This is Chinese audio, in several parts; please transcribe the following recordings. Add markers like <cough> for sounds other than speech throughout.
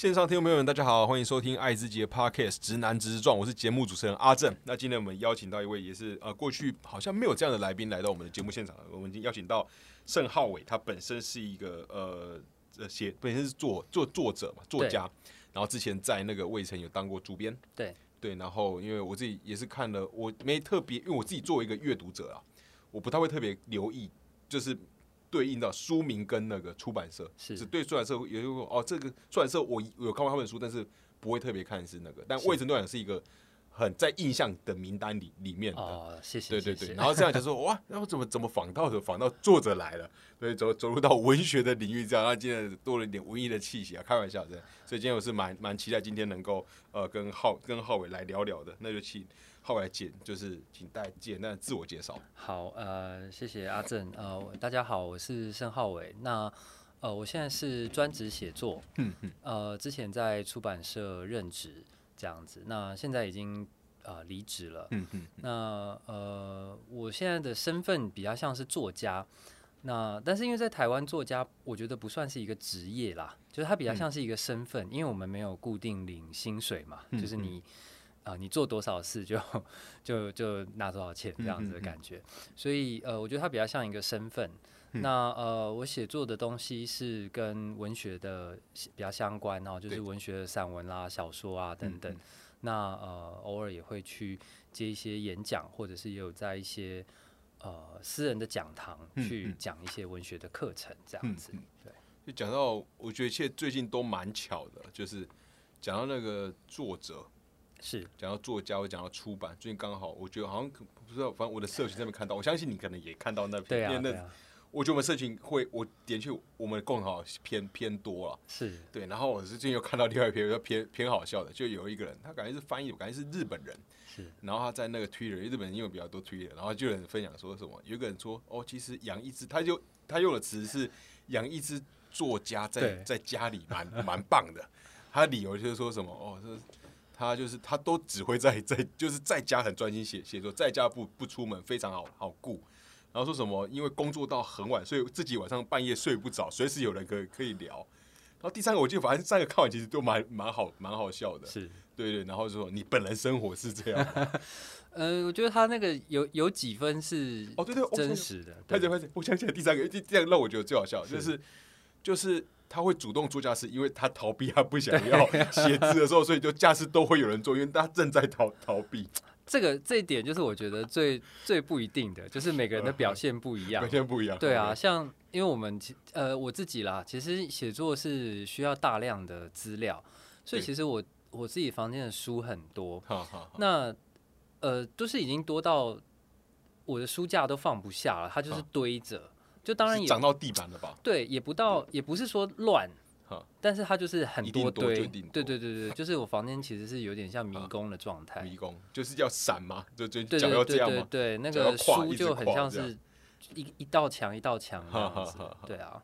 线上听众朋友们，大家好，欢迎收听爱之杰 Podcast《直男直撞》，我是节目主持人阿正。那今天我们邀请到一位也是呃，过去好像没有这样的来宾来到我们的节目现场，我们已经邀请到盛浩伟，他本身是一个呃呃写本身是作作作者嘛，作家，然后之前在那个魏城有当过主编，对对，然后因为我自己也是看了，我没特别，因为我自己作为一个阅读者啊，我不太会特别留意，就是。对应到书名跟那个出版社，是只对出版社也有哦，这个出版社我有看过他本书，但是不会特别看是那个。但魏晨对讲是一个很在印象的名单里里面的。哦，谢谢，对对对。然后这样就说哇，然后怎么怎么仿到的仿到作者来了，对，走走入到文学的领域这样，然后今天多了一点文艺的气息啊，开玩笑这样。所以今天我是蛮蛮期待今天能够呃跟浩跟浩伟来聊聊的，那就请。后来简就是请大家简单自我介绍。好，呃，谢谢阿正，呃，大家好，我是申浩伟。那呃，我现在是专职写作，嗯嗯，呃，之前在出版社任职这样子，那现在已经呃离职了，嗯嗯。那呃，我现在的身份比较像是作家，那但是因为在台湾作家，我觉得不算是一个职业啦，就是它比较像是一个身份，因为我们没有固定领薪水嘛，就是你。啊，你做多少事就就就拿多少钱这样子的感觉，所以呃，我觉得它比较像一个身份。那呃，我写作的东西是跟文学的比较相关哦，就是文学的散文啦、小说啊等等。那呃，偶尔也会去接一些演讲，或者是也有在一些呃私人的讲堂去讲一些文学的课程这样子。对，就讲到我觉得其实最近都蛮巧的，就是讲到那个作者。是。讲到作家，我讲到出版，最近刚好，我觉得好像不知道，反正我的社群上面看到，我相信你可能也看到那篇，因为那我觉得我们社群会，我点去我们共好偏偏多了，是。对，然后我最近又看到另外一篇，比较偏偏好笑的，就有一个人，他感觉是翻译，我感觉是日本人，是，然后他在那个推日本人因为比较多推然后就有人分享说什么，有一个人说，哦，其实养一只，他就他用的词是养一只作家在在家里蛮蛮棒的，他的理由就是说什么，哦，这。他就是他都只会在在就是在家很专心写写作，在家不不出门，非常好好顾。然后说什么因为工作到很晚，所以自己晚上半夜睡不着，随时有人可以可以聊。然后第三个，我记得反正三个看完其实都蛮蛮好蛮好笑的，是对对。然后说你本人生活是这样，<laughs> 呃，我觉得他那个有有几分是哦对对真实的，快点快点，我想起来第三个，这样让我觉得最好笑就是就是。他会主动做驾驶，因为他逃避，他不想要 <laughs> 写字的时候，所以就驾驶都会有人做，因为他正在逃逃避。这个这一点就是我觉得最最不一定的，就是每个人的表现不一样，表现不一样。对啊，像因为我们呃我自己啦，其实写作是需要大量的资料，所以其实我我自己房间的书很多，那呃都是已经多到我的书架都放不下了，它就是堆着。就当然也长到地板了吧？对，也不到，也不是说乱，但是它就是很多堆，对对对对，就是我房间其实是有点像迷宫的状态。迷宫就是要闪嘛？就就脚要这样吗？对，那个书就很像是一一道墙一道墙这样子。对啊，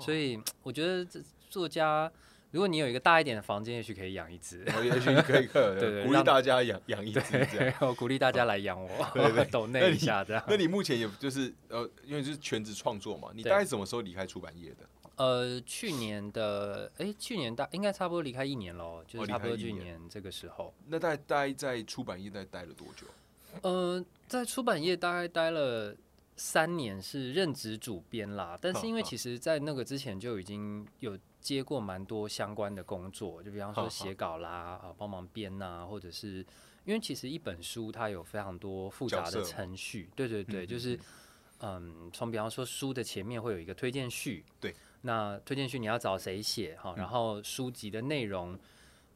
所以我觉得这作家。如果你有一个大一点的房间，也许可以养一只，也许可以，<laughs> 对对，鼓励大家养养一只，<laughs> 我鼓励大家来养我，<laughs> 对对，抖那一下这样。那你目前也就是呃，因为就是全职创作嘛，你大概什么时候离开出版业的？呃，去年的，哎，去年大应该差不多离开一年喽，就是差不多去年这个时候。那大概待在出版业，待待了多久？呃，在出版业大概待了三年，是任职主编啦。但是因为其实，在那个之前就已经有。接过蛮多相关的工作，就比方说写稿啦，啊，帮忙编呐，或者是因为其实一本书它有非常多复杂的程序，对对对，就是嗯，从比方说书的前面会有一个推荐序，对，那推荐序你要找谁写哈，然后书籍的内容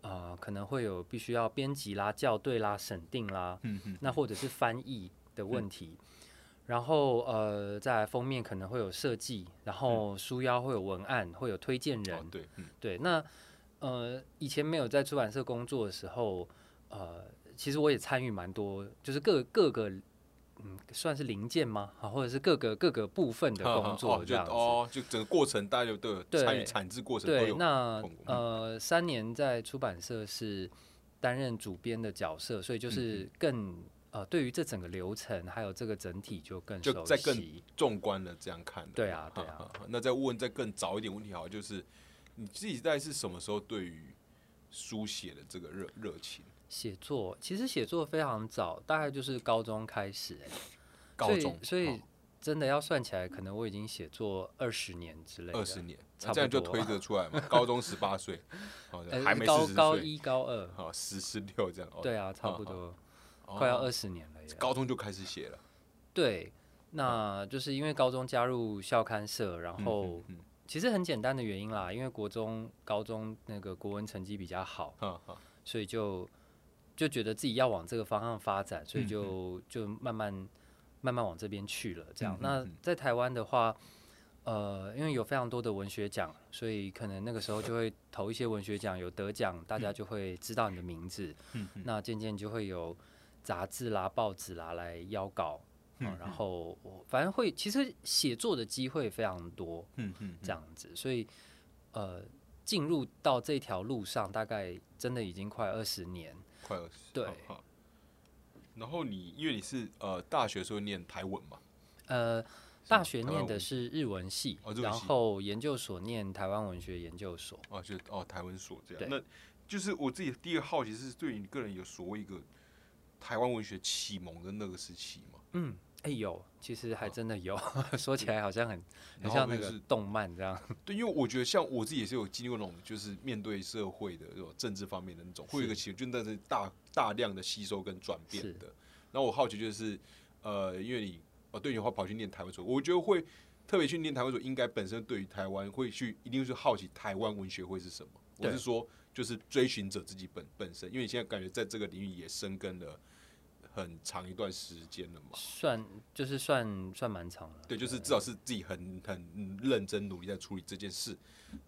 呃可能会有必须要编辑啦、校对啦、审定啦，嗯嗯，那或者是翻译的问题。然后呃，在封面可能会有设计，然后书腰会有文案，会有推荐人。对，对。那呃，以前没有在出版社工作的时候，呃，其实我也参与蛮多，就是各各个嗯，算是零件吗？啊，或者是各个各个部分的工作这样子。哦，就整个过程大家都有参与产制过程。对，那呃，三年在出版社是担任主编的角色，所以就是更。呃，对于这整个流程，还有这个整体就更就在更纵观的这样看。对啊，对啊。那再问再更早一点问题，好，就是你自己在是什么时候对于书写的这个热热情？写作其实写作非常早，大概就是高中开始哎，高中，所以真的要算起来，可能我已经写作二十年之类的。二十年，这样就推得出来嘛？高中十八岁，<laughs> 还没高高一高二，好十十六这样。对啊，差不多，快要二十年了。高中就开始写了。对，那就是因为高中加入校刊社，然后其实很简单的原因啦，因为国中、高中那个国文成绩比较好，所以就。就觉得自己要往这个方向发展，所以就就慢慢慢慢往这边去了。这样，那在台湾的话，呃，因为有非常多的文学奖，所以可能那个时候就会投一些文学奖，有得奖，大家就会知道你的名字。那渐渐就会有杂志啦、报纸啦来邀稿，嗯然后我反正会，其实写作的机会非常多。嗯嗯，这样子，所以呃，进入到这条路上，大概真的已经快二十年。快二十对，然后你因为你是呃大学时候念台文嘛，呃大学念的是日文系，然后研究所念台湾文学研究所，哦就哦台文所这样，那就是我自己第一个好奇是对于你个人有所谓一个台湾文学启蒙的那个时期吗？嗯。哎有，其实还真的有，<laughs> 说起来好像很很像那个动漫这样。对，因为我觉得像我自己也是有经历过那种，就是面对社会的这种政治方面的那种，会有一个情，就那是大大量的吸收跟转变的。然后我好奇就是，呃，因为你哦，对你的话跑去念台湾所，我觉得会特别训练台湾所，应该本身对于台湾会去，一定是好奇台湾文学会是什么。我是说，就是追寻者自己本本身，因为你现在感觉在这个领域也生根了。很长一段时间了嘛，算就是算算蛮长了。对，就是至少是自己很很认真努力在处理这件事。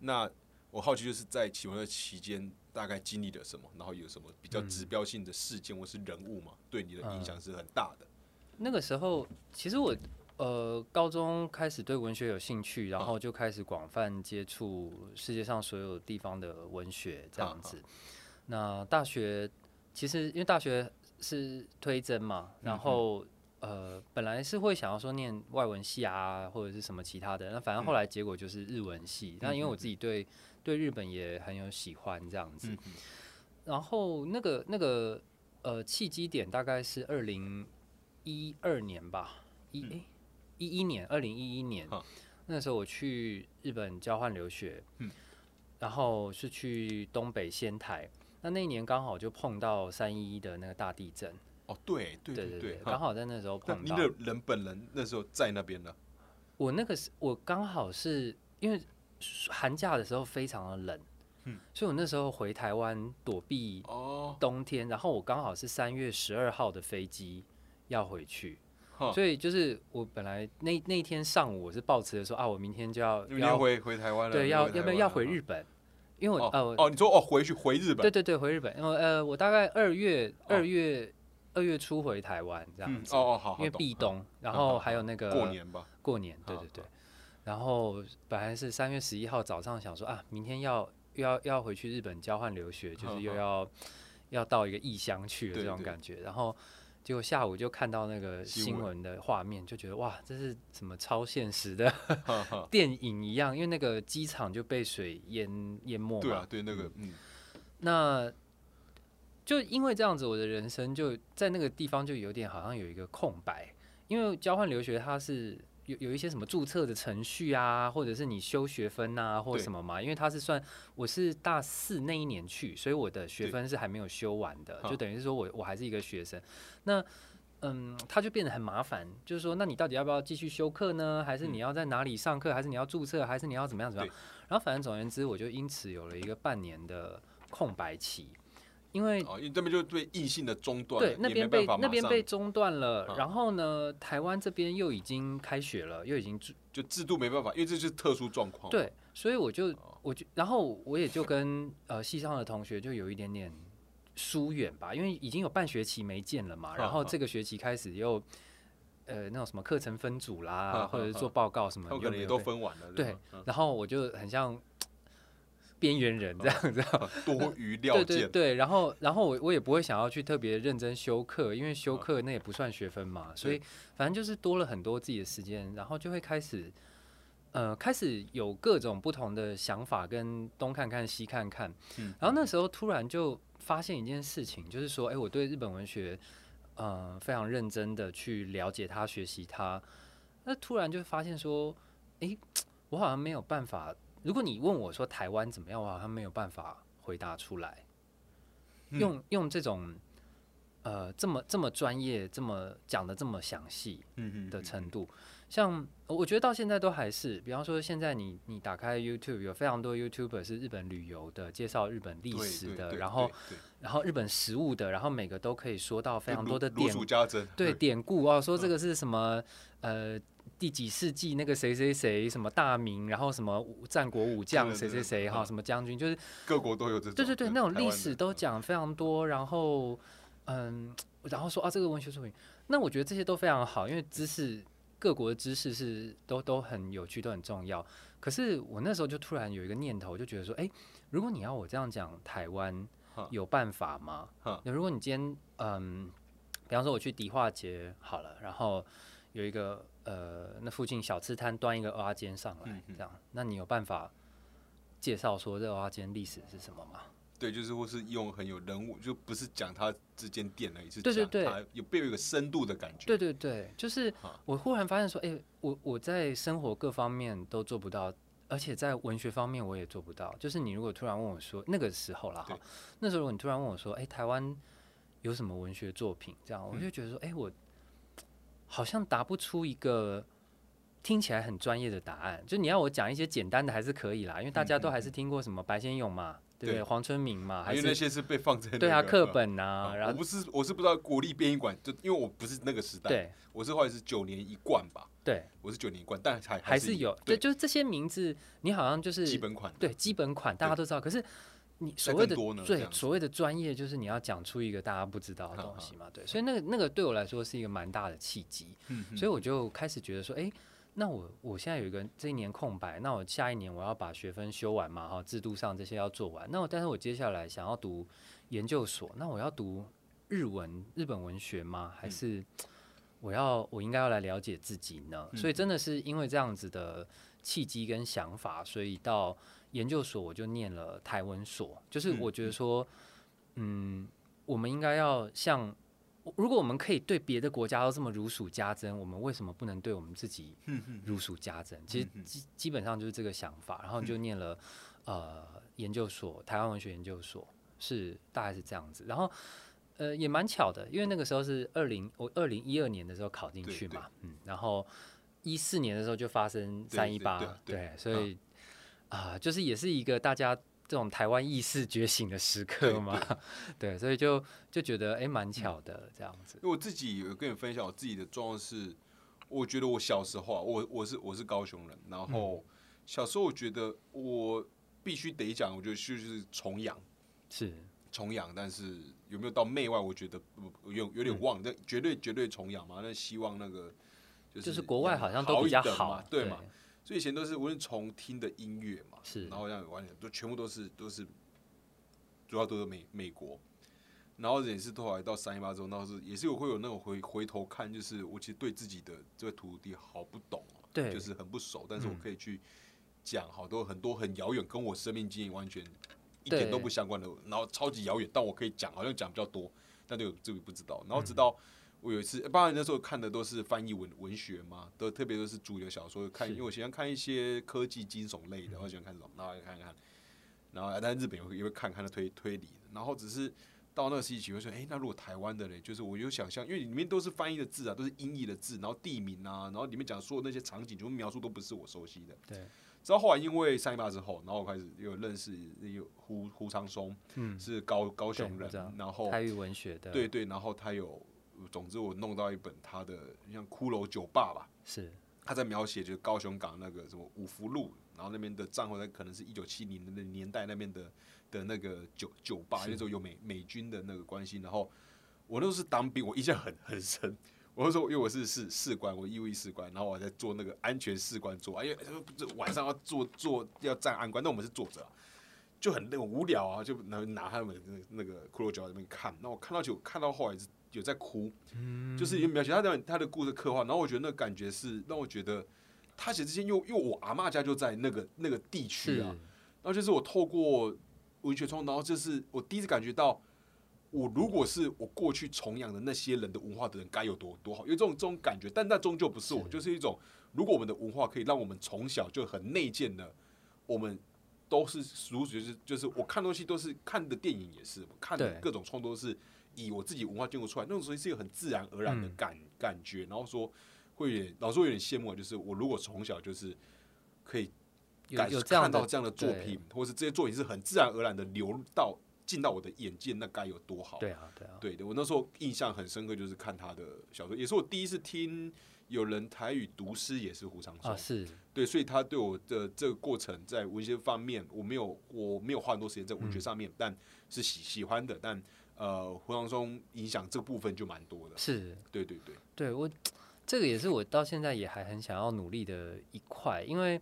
那我好奇就是在启蒙的期间，大概经历了什么，然后有什么比较指标性的事件或是人物嘛，对你的影响是很大的。那个时候，其实我呃高中开始对文学有兴趣，然后就开始广泛接触世界上所有地方的文学这样子。那大学其实因为大学。是推甄嘛，然后呃，本来是会想要说念外文系啊，或者是什么其他的，那反正后来结果就是日文系。那因为我自己对对日本也很有喜欢这样子，然后那个那个呃契机点大概是二零一二年吧，一诶一一年，二零一一年，那时候我去日本交换留学，然后是去东北仙台。那那一年刚好就碰到三一一的那个大地震。哦，对对对对，刚好在那时候碰到。你的人本人那时候在那边呢？我那个是我刚好是因为寒假的时候非常的冷，嗯，所以我那时候回台湾躲避哦。冬天，然后我刚好是三月十二号的飞机要回去，所以就是我本来那那天上午我是抱持的说啊，我明天就要要回回台湾了，对，要要不要要回日本？因为我呃哦，你说哦回去回日本？对对对，回日本。因为呃，我大概二月二月二月初回台湾这样子。哦哦好。因为避冬，然后还有那个过年吧。过年，对对对。然后本来是三月十一号早上想说啊，明天要又要要回去日本交换留学，就是又要要到一个异乡去的这种感觉，然后。结果下午就看到那个新闻的画面，就觉得哇，这是什么超现实的 <laughs> 电影一样？因为那个机场就被水淹淹没嘛。对啊，对那个嗯，那就因为这样子，我的人生就在那个地方就有点好像有一个空白，因为交换留学它是。有有一些什么注册的程序啊，或者是你修学分啊，或者什么嘛？因为他是算我是大四那一年去，所以我的学分是还没有修完的，就等于是说我我还是一个学生。那嗯，他就变得很麻烦，就是说，那你到底要不要继续修课呢？还是你要在哪里上课？还是你要注册？还是你要怎么样怎么样？然后反正总而言之，我就因此有了一个半年的空白期。因为哦，因为这边就对异性的中断，对那边被那边被中断了，然后呢，台湾这边又已经开学了，又已经就制度没办法，因为这是特殊状况。对，所以我就我就然后我也就跟呃系上的同学就有一点点疏远吧，因为已经有半学期没见了嘛，然后这个学期开始又呃那种什么课程分组啦，或者是做报告什么，可能也都分完了。对，然后我就很像。边缘人这样 <laughs> 子，多余料件。对对对，然后然后我我也不会想要去特别认真修课，因为修课那也不算学分嘛，所以反正就是多了很多自己的时间，然后就会开始呃，开始有各种不同的想法，跟东看看西看看。嗯，然后那时候突然就发现一件事情，就是说，哎，我对日本文学，呃，非常认真的去了解它、学习它。那突然就发现说，哎，我好像没有办法。如果你问我说台湾怎么样，我好像没有办法回答出来。用用这种呃这么这么专业、这么讲的这么详细的程度。像我觉得到现在都还是，比方说现在你你打开 YouTube，有非常多 YouTuber 是日本旅游的，介绍日本历史的，然后然后日本食物的，然后每个都可以说到非常多的典对典故啊，说这个是什么呃第几世纪那个谁谁谁什么大名，然后什么战国武将谁谁谁哈什么将军，就是各国都有这种对对对那种历史都讲非常多，然后嗯然后说啊这个文学作品，那我觉得这些都非常好，因为知识。各国的知识是都都很有趣，都很重要。可是我那时候就突然有一个念头，就觉得说，哎，如果你要我这样讲台湾，有办法吗？那如果你今天，嗯，比方说我去迪化街好了，然后有一个呃，那附近小吃摊端一个蚵仔煎上来，这样，那你有办法介绍说这蚵仔煎历史是什么吗？对，就是或是用很有人物，就不是讲他之间店而已，是对对对，有别有一个深度的感觉。对对对，就是我忽然发现说，哎，我我在生活各方面都做不到，而且在文学方面我也做不到。就是你如果突然问我说，那个时候了哈，那时候你突然问我说，哎，台湾有什么文学作品？这样我就觉得说，哎，我好像答不出一个听起来很专业的答案。就你要我讲一些简单的还是可以啦，因为大家都还是听过什么白先勇嘛。对黄春明嘛，因为那些是被放在对啊课本啊，然后我不是我是不知道国立编译馆，就因为我不是那个时代，对，我是后来是九年一贯吧，对，我是九年一贯，但还还是有，对，就是这些名字，你好像就是基本款，对，基本款大家都知道，可是你所谓的对所谓的专业，就是你要讲出一个大家不知道的东西嘛，对，所以那个那个对我来说是一个蛮大的契机，嗯所以我就开始觉得说，哎。那我我现在有一个这一年空白，那我下一年我要把学分修完嘛，哈，制度上这些要做完。那我但是我接下来想要读研究所，那我要读日文、日本文学吗？还是我要我应该要来了解自己呢？所以真的是因为这样子的契机跟想法，所以到研究所我就念了台文所。就是我觉得说，嗯，我们应该要像。如果我们可以对别的国家都这么如数家珍，我们为什么不能对我们自己如数家珍？其实基基本上就是这个想法，然后就念了呃研究所，台湾文学研究所是大概是这样子。然后呃也蛮巧的，因为那个时候是二零我二零一二年的时候考进去嘛，嗯，然后一四年的时候就发生三一八，对，所以啊就是也是一个大家。这种台湾意识觉醒的时刻嘛，<laughs> 对，所以就就觉得哎，蛮巧的这样子。因为我自己有跟你分享我自己的状况是，我觉得我小时候啊，我我是我是高雄人，然后小时候我觉得我必须得讲，我觉得就是崇洋，是。崇洋，但是有没有到媚外，我觉得有有点忘，但绝对绝对崇洋嘛，那希望那个就是国外好像都比较好，对嘛。所以以前都是无论从听的音乐嘛，是，然后这样完全都全部都是都是，主要都是美美国，然后也是后来到三一八之后，那是也是有会有那种回回头看，就是我其实对自己的这个土地好不懂，对，就是很不熟，但是我可以去讲好多很多很遥远，跟我生命经验完全一点都不相关的，然后超级遥远，但我可以讲，好像讲比较多，但对这个不知道，然后直到。我有一次，当然那时候看的都是翻译文文学嘛，都特别都是主流小说看，因为我喜欢看一些科技惊悚类的，我喜欢看这种，然后看看，然后但日本也会也会看看的推推理，然后只是到那个时期会说，哎，那如果台湾的嘞，就是我有想象，因为里面都是翻译的字啊，都是音译的字，然后地名啊，然后里面讲说那些场景，全部描述都不是我熟悉的。对。直到后来因为三一八之后，然后我开始有认识有胡胡长松，嗯，是高高雄人，然后台语文学的，对对，然后他有。总之，我弄到一本他的像《骷髅酒吧》吧，是他在描写就是高雄港那个什么五福路，然后那边的战后，那可能是一九七零的年代那边的的那个酒酒吧，那时候有美美军的那个关系。然后我那时候是当兵，我印象很很深。<laughs> 我说，因为我是士士官，我义务役士官，然后我在做那个安全士官做，哎呀，晚上要做做要站安官，那我们是坐着，就很那种无聊啊，就拿拿他们那那个骷髅酒吧那边看。那我看到就看到后来是。有在哭，就是有描写他的他的故事刻画，然后我觉得那感觉是让我觉得他写这些，又又我阿妈家就在那个那个地区啊，然后就是我透过文学创作，然后就是我第一次感觉到，我如果是我过去崇仰的那些人的文化的人，该有多多好，因为这种这种感觉。但那终究不是我，就是一种，如果我们的文化可以让我们从小就很内建的，我们都是如就是就是我看东西都是看的电影也是，看的各种创作是以我自己文化建构出来，那种东西是一个很自然而然的感感觉，然后说。会有点，老师会有点羡慕，就是我如果从小就是可以感看到这样的作品，或是这些作品是很自然而然的流到进到我的眼界，那该有多好？对啊，对啊，对的。我那时候印象很深刻，就是看他的小说，也是我第一次听有人台语读诗，也是胡长松。是，对，所以他对我的这个过程，在文学方面，我没有我没有花很多时间在文学上面，但是喜喜欢的，但呃，胡长松影响这部分就蛮多的。是，对对对，对我。这个也是我到现在也还很想要努力的一块，因为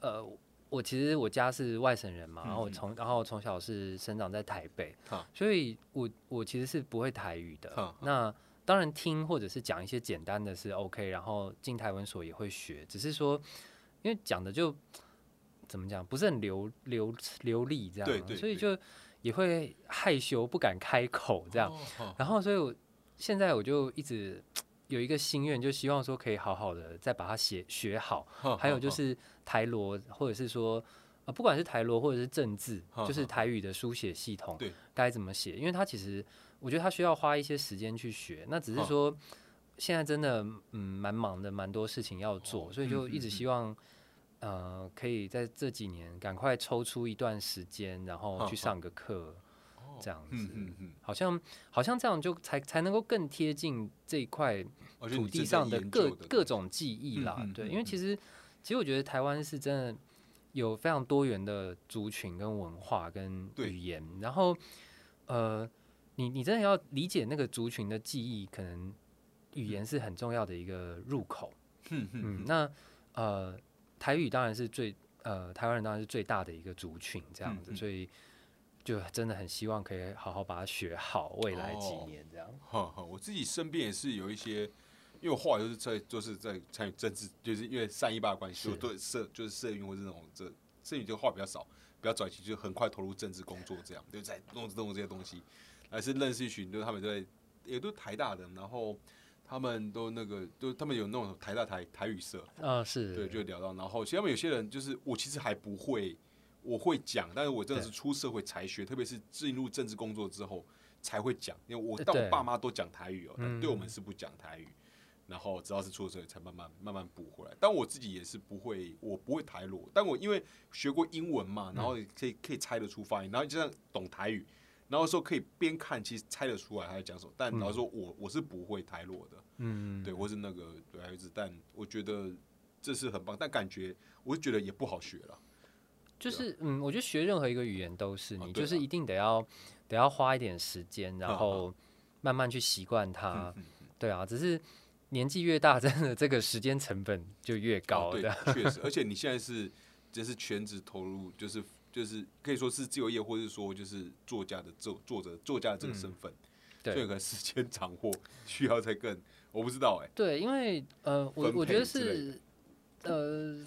呃，我其实我家是外省人嘛，然后我从然后从小是生长在台北，所以我我其实是不会台语的。那当然听或者是讲一些简单的是 OK，然后进台文所也会学，只是说因为讲的就怎么讲不是很流流流利这样，所以就也会害羞不敢开口这样。然后所以我现在我就一直。<tsk> 有一个心愿，就希望说可以好好的再把它写学好。还有就是台罗，或者是说啊，不管是台罗或者是政治，就是台语的书写系统，该怎么写？因为它其实我觉得它需要花一些时间去学。那只是说现在真的嗯蛮忙的，蛮多事情要做，所以就一直希望呃可以在这几年赶快抽出一段时间，然后去上个课。这样子，嗯嗯好像好像这样就才才能够更贴近这一块土地上的各各种记忆啦。对，因为其实其实我觉得台湾是真的有非常多元的族群跟文化跟语言，然后呃，你你真的要理解那个族群的记忆，可能语言是很重要的一个入口。嗯嗯，那呃，台语当然是最呃，台湾人当然是最大的一个族群，这样子，所以。就真的很希望可以好好把它学好，未来几年这样。哈哈，我自己身边也是有一些，因为我后来就是在就是在参与政治，就是因为三一八关系，我对社就是社运或者那种这社运就话比较少，比较早期就很快投入政治工作，这样就在弄弄这些东西，还是认识一群，就是他们在也都台大的，然后他们都那个都他们有那种台大台台语社啊，是对，就聊到，然后其实他们有些人就是我其实还不会。我会讲，但是我真的是出社会才学，特别是进入政治工作之后才会讲。因为我但我爸妈都讲台语哦，但对我们是不讲台语。然后直到是出了社会才慢慢慢慢补回来。但我自己也是不会，我不会台罗，但我因为学过英文嘛，然后可以可以猜得出发音，然后就像懂台语，然后说可以边看其实猜得出来他在讲什么。但老实说，我我是不会台落的，嗯，对，或是那个对孩子，但我觉得这是很棒，但感觉我是觉得也不好学了。就是嗯，我觉得学任何一个语言都是，你就是一定得要得要花一点时间，然后慢慢去习惯它。对啊，只是年纪越大，真的这个时间成本就越高。对，<laughs> 确实。而且你现在是就是全职投入，就是就是可以说是自由业，或者说就是作家的作作者作家的这个身份，对，可能时间 <laughs> 掌握需要再更，我不知道哎。对，因为呃，我我觉得是呃。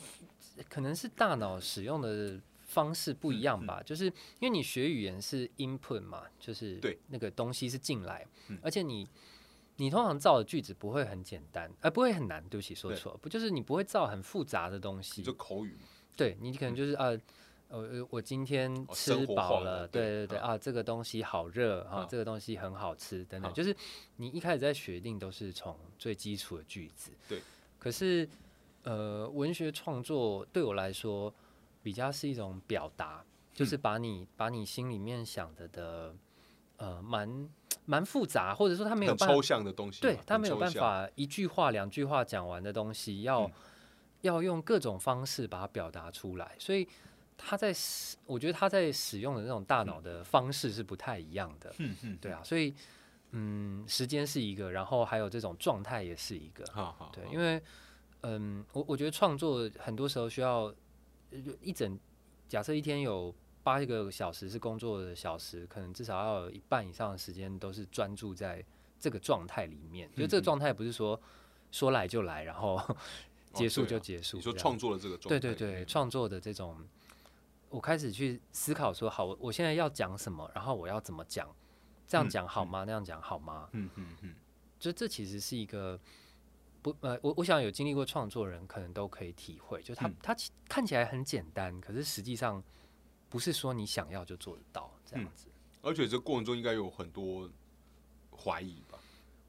可能是大脑使用的方式不一样吧，就是因为你学语言是 input 嘛，就是对那个东西是进来，而且你你通常造的句子不会很简单，而不会很难。对不起，说错，不就是你不会造很复杂的东西？就口语对你可能就是啊，呃，我今天吃饱了，对对对啊，这个东西好热啊，这个东西很好吃等等，就是你一开始在学定都是从最基础的句子。对，可是。呃，文学创作对我来说比较是一种表达，就是把你把你心里面想的的呃，蛮蛮复杂，或者说他没有抽象的东西，对他没有办法一句话两句话讲完的东西，要要用各种方式把它表达出来，所以他在使，我觉得他在使用的那种大脑的方式是不太一样的，嗯嗯，对啊，所以嗯，时间是一个，然后还有这种状态也是一个，好好，对，因为。嗯，我我觉得创作很多时候需要一整，假设一天有八个小时是工作的小时，可能至少要有一半以上的时间都是专注在这个状态里面。就这个状态不是说说来就来，然后 <laughs> 结束就结束。你说创作的这个状态，对对对，创作的这种，我开始去思考说，好，我现在要讲什么，然后我要怎么讲，这样讲好吗？那样讲好吗？嗯嗯嗯，就这其实是一个不呃，我我想有经历过创作人，可能都可以体会，就他他看起来很简单，可是实际上不是说你想要就做得到这样子。而且这过程中应该有很多怀疑吧？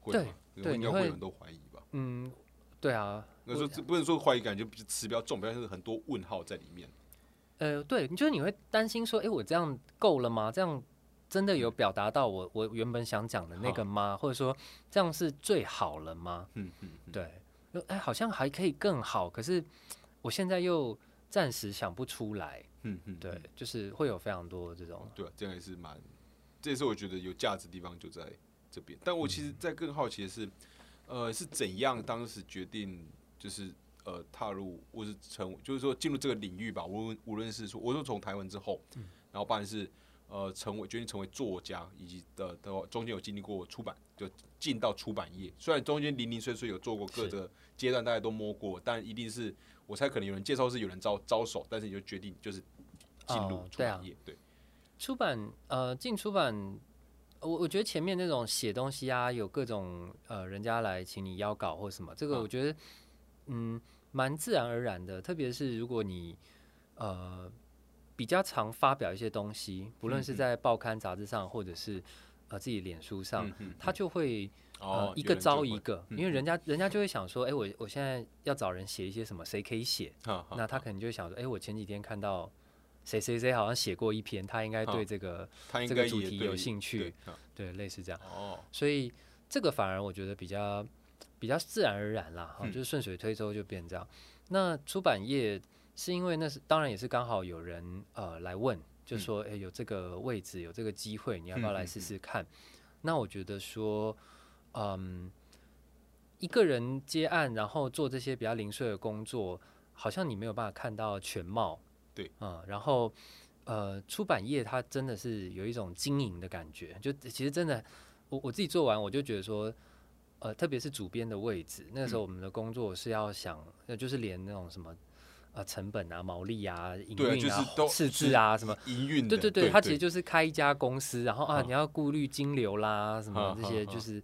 对对，应该会有很多怀疑吧？嗯，对啊。那说不能说怀疑，感觉词比较重，表示很多问号在里面。呃，对，就是你会担心说，哎，我这样够了吗？这样真的有表达到我我原本想讲的那个吗？或者说这样是最好了吗？嗯嗯，对。哎，好像还可以更好，可是我现在又暂时想不出来。嗯嗯，对，就是会有非常多这种。对，这样也是蛮。这也是我觉得有价值的地方就在这边，但我其实，在更好奇的是，呃，是怎样当时决定，就是呃，踏入或是成，就是说进入这个领域吧。无论无论是说，我说从台湾之后，然后不然是呃，成为决定成为作家，以及的的中间有经历过出版，就进到出版业。虽然中间零零碎碎有做过各个阶段，大家都摸过，但一定是我猜可能有人介绍是有人招招手，但是你就决定就是进入出版业，对。出版呃，进出版，我我觉得前面那种写东西啊，有各种呃，人家来请你邀稿或什么，这个我觉得嗯，蛮自然而然的。特别是如果你呃比较常发表一些东西，不论是在报刊杂志上，或者是呃自己脸书上，他就会呃一个招一个，因为人家人家就会想说，哎，我我现在要找人写一些什么，谁可以写？那他可能就会想说，哎，我前几天看到。谁谁谁好像写过一篇，他应该对这个这个主题有兴趣，对，类似这样。哦，所以这个反而我觉得比较比较自然而然啦，哈，就是顺水推舟就变这样。那出版业是因为那是当然也是刚好有人呃来问，就说哎有这个位置有这个机会，你要不要来试试看？那我觉得说，嗯，一个人接案然后做这些比较零碎的工作，好像你没有办法看到全貌。对，嗯，然后，呃，出版业它真的是有一种经营的感觉，就其实真的，我我自己做完，我就觉得说，呃，特别是主编的位置，那个时候我们的工作是要想，呃，就是连那种什么，呃，成本啊、毛利啊、营运啊、赤字啊什么营运，对对对，它其实就是开一家公司，然后啊，你要顾虑金流啦，什么这些，就是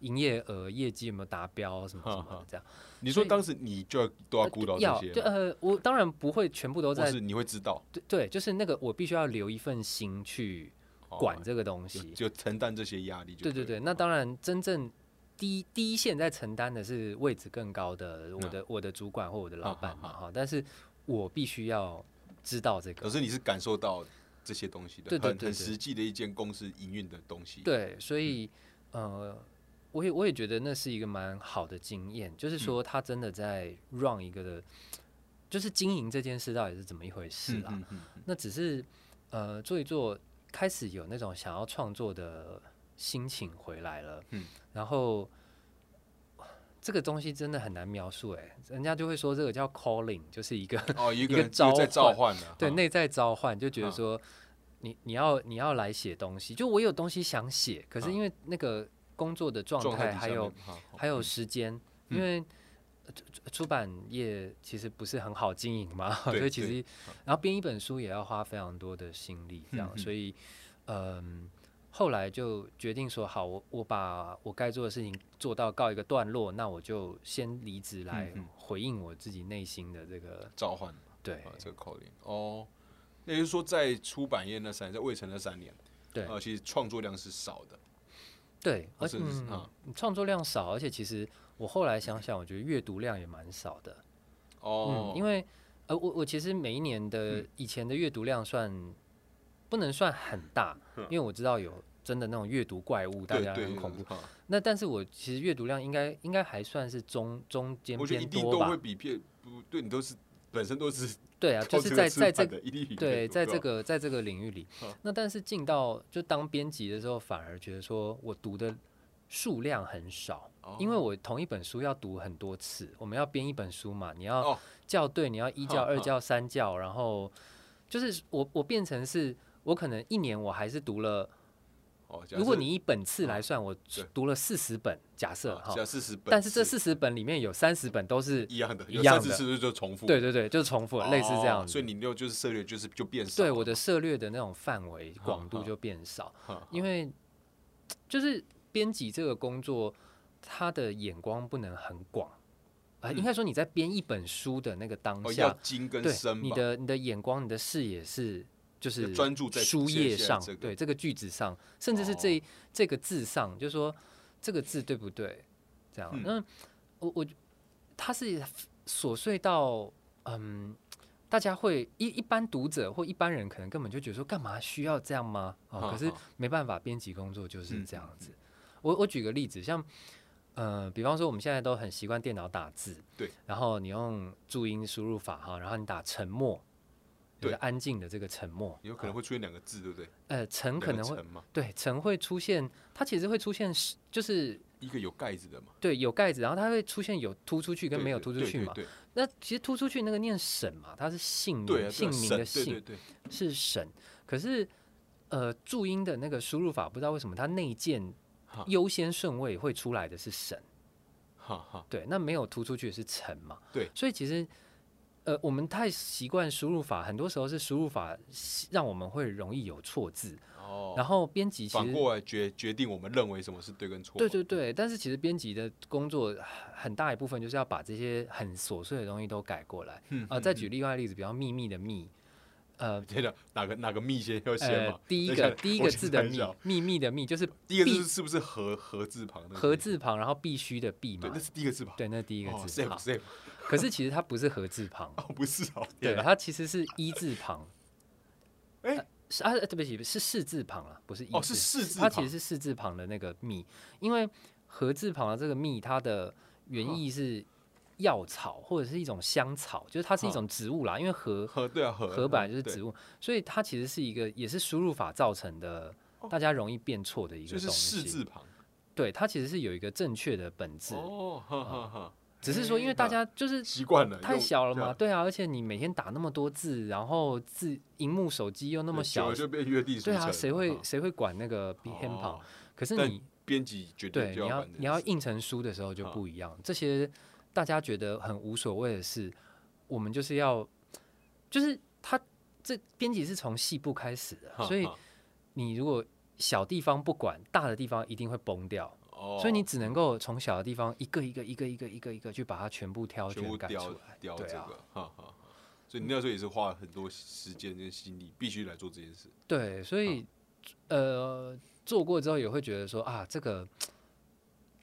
营业额、业绩有没有达标，什么什么这样。你说当时你就要都要顾到这些，就呃，我当然不会全部都在，是你会知道，对对，就是那个我必须要留一份心去管这个东西，就承担这些压力。对对对，那当然真正第一第一线在承担的是位置更高的我的我的主管或我的老板嘛哈，但是我必须要知道这个。可是你是感受到这些东西的，很很实际的一间公司营运的东西。对，所以呃。我也我也觉得那是一个蛮好的经验，就是说他真的在 run 一个的，就是经营这件事到底是怎么一回事啦。那只是呃做一做，开始有那种想要创作的心情回来了。嗯，然后这个东西真的很难描述，哎，人家就会说这个叫 calling，就是一个哦 <laughs> 一个召唤，对，内在召唤，就觉得说你你要你要来写东西，就我有东西想写，可是因为那个。工作的状态还有还有时间，因为出版业其实不是很好经营嘛，<laughs> 所以其实然后编一本书也要花非常多的心力，这样，所以嗯，后来就决定说，好，我我把我该做的事情做到告一个段落，那我就先离职来回应我自己内心的这个召唤，对，这个口令哦，也就是说，在出版业那三年，在未成那三年，对，呃，其实创作量是少的。对，而且创作量少，而且其实我后来想想，我觉得阅读量也蛮少的。哦，因为呃，我我其实每一年的以前的阅读量算不能算很大，因为我知道有真的那种阅读怪物，大家很恐怖。那但是我其实阅读量应该应该还算是中中间偏多吧。会比片不对，你都是本身都是。<laughs> 对啊，<laughs> 就是在在这个对，在这个在这个领域里，那但是进到就当编辑的时候，反而觉得说我读的数量很少，因为我同一本书要读很多次，我们要编一本书嘛，你要校对，你要一校、二校、三校，然后就是我我变成是我可能一年我还是读了如果你以本次来算，我读了四十本，假设哈，四十本，但是这四十本里面有三十本都是一样的，一样的，是不是就重复？对对对，就是重复，类似这样。所以你六就是涉略就是就变少。对，我的涉略的那种范围广度就变少，因为就是编辑这个工作，他的眼光不能很广啊。应该说你在编一本书的那个当下，要精跟深，你的你的眼光、你的视野是。就是专注在书页上，对这个句子上，甚至是这这个字上，就是说这个字对不对？这样，那我我他是琐碎到嗯，大家会一一般读者或一般人可能根本就觉得说，干嘛需要这样吗？啊，可是没办法，编辑工作就是这样子。我我举个例子，像呃，比方说我们现在都很习惯电脑打字，对，然后你用注音输入法哈，然后你打沉默。对，安静的这个沉默，有可能会出现两个字，对不对？呃，沉可能会，对，沉会出现，它其实会出现是，就是一个有盖子的嘛。对，有盖子，然后它会出现有突出去跟没有突出去嘛。那其实突出去那个念省嘛，它是姓名姓名的姓，是沈。可是呃，注音的那个输入法，不知道为什么它内建优先顺位会出来的是沈。哈哈，对，那没有突出去的是沉嘛？对，所以其实。呃，我们太习惯输入法，很多时候是输入法让我们会容易有错字。哦。然后编辑反过来决决定我们认为什么是对跟错。对对对，但是其实编辑的工作很大一部分就是要把这些很琐碎的东西都改过来。嗯。啊，再举另外例子，比方秘密的秘，呃，接着哪个哪个密先要先嘛？第一个第一个字的密，秘密的密就是第一个字是不是合合字旁的？合字旁，然后必须的必嘛？对，那是第一个字旁。对，那是第一个字。好。可是其实它不是合字旁哦，不是哦，对，它其实是一字旁。哎，是啊，对不起，是四字旁啊，不是一哦，是四字，它其实是四字旁的那个密，因为合字旁的这个密，它的原意是药草或者是一种香草，就是它是一种植物啦。因为合合对啊，合合本来就是植物，所以它其实是一个也是输入法造成的，大家容易变错的一个东西。就是四字旁，对，它其实是有一个正确的本质哦。只是说，因为大家就是习惯了，太小了嘛，对啊，而且你每天打那么多字，然后字荧幕手机又那么小，就变约地对啊，谁会谁会管那个偏旁？可是你编辑绝对你要你要印成书的时候就不一样。这些大家觉得很无所谓的事，我们就是要，就是他这编辑是从细部开始的，所以你如果小地方不管，大的地方一定会崩掉。所以你只能够从小的地方一个一个一个一个一个一个去把它全部挑全部改出来，雕这个，哈哈。所以你那时候也是花了很多时间跟心力，必须来做这件事。对，所以呃，做过之后也会觉得说啊，这个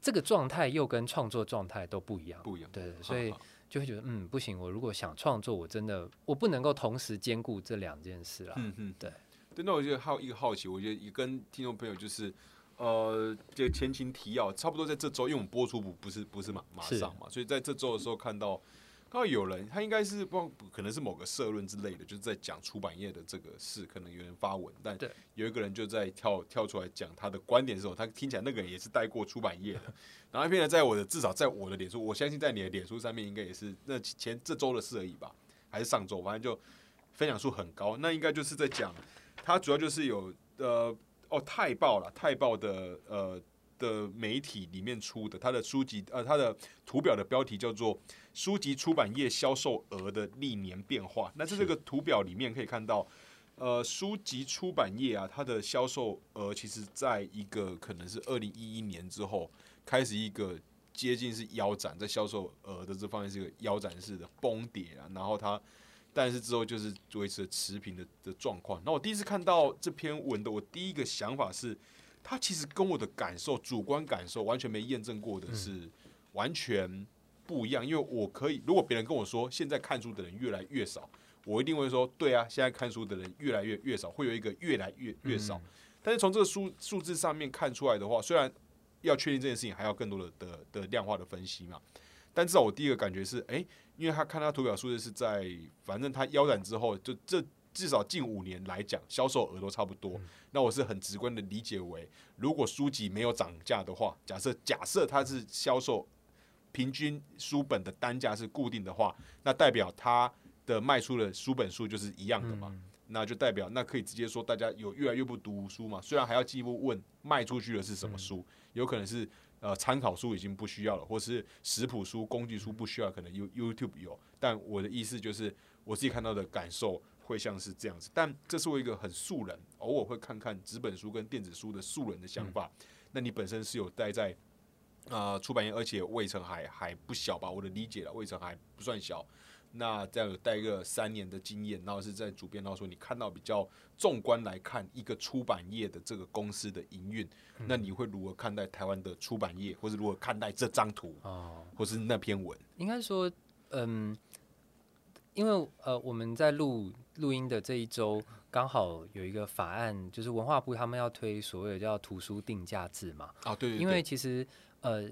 这个状态又跟创作状态都不一样，不一样。对，所以就会觉得嗯，不行，我如果想创作，我真的我不能够同时兼顾这两件事了。嗯嗯，对。对，那我觉得还有一个好奇，我觉得也跟听众朋友就是。呃，就前情提要，差不多在这周，因为我们播出不不是不是马马上嘛，所以在这周的时候看到，刚好有人，他应该是不可能是某个社论之类的，就是在讲出版业的这个事，可能有人发文，但有一个人就在跳跳出来讲他的观点的时候，他听起来那个人也是带过出版业的，然后一篇呢，在我的至少在我的脸书，我相信在你的脸书上面应该也是那前这周的事而已吧，还是上周，反正就分享数很高，那应该就是在讲他主要就是有呃。哦，泰报了，泰报的呃的媒体里面出的，他的书籍呃，他的图表的标题叫做《书籍出版业销售额的历年变化》。那在这个图表里面可以看到，呃，书籍出版业啊，它的销售额其实在一个可能是二零一一年之后开始一个接近是腰斩，在销售额的这方面是一个腰斩式的崩跌啊，然后它。但是之后就是维持持平的的状况。那我第一次看到这篇文的，我第一个想法是，它其实跟我的感受、主观感受完全没验证过的是完全不一样。因为我可以，如果别人跟我说现在看书的人越来越少，我一定会说对啊，现在看书的人越来越越少，会有一个越来越越少。但是从这个数数字上面看出来的话，虽然要确定这件事情，还要更多的的的量化的分析嘛。但至少我第一个感觉是，哎。因为他看他图表数字是在，反正他腰斩之后，就这至少近五年来讲，销售额都差不多。那我是很直观的理解为，如果书籍没有涨价的话，假设假设它是销售平均书本的单价是固定的话，那代表它的卖出的书本数就是一样的嘛，那就代表那可以直接说大家有越来越不读书嘛。虽然还要进一步问卖出去的是什么书，有可能是呃参考书已经不需要了，或是食谱书、工具书不需要，可能 You YouTube 有。但我的意思就是我自己看到的感受会像是这样子。但这是我一个很素人，偶尔会看看纸本书跟电子书的素人的想法。那你本身是有待在。呃，出版业，而且魏成还还不小吧？我的理解了，魏成还不算小。那这样有带一个三年的经验，然后是在主编，然后说你看到比较纵观来看一个出版业的这个公司的营运，那你会如何看待台湾的出版业，或是如何看待这张图哦，或是那篇文？应该说，嗯，因为呃，我们在录录音的这一周，刚好有一个法案，就是文化部他们要推所谓的叫图书定价制嘛。啊，对，因为其实。呃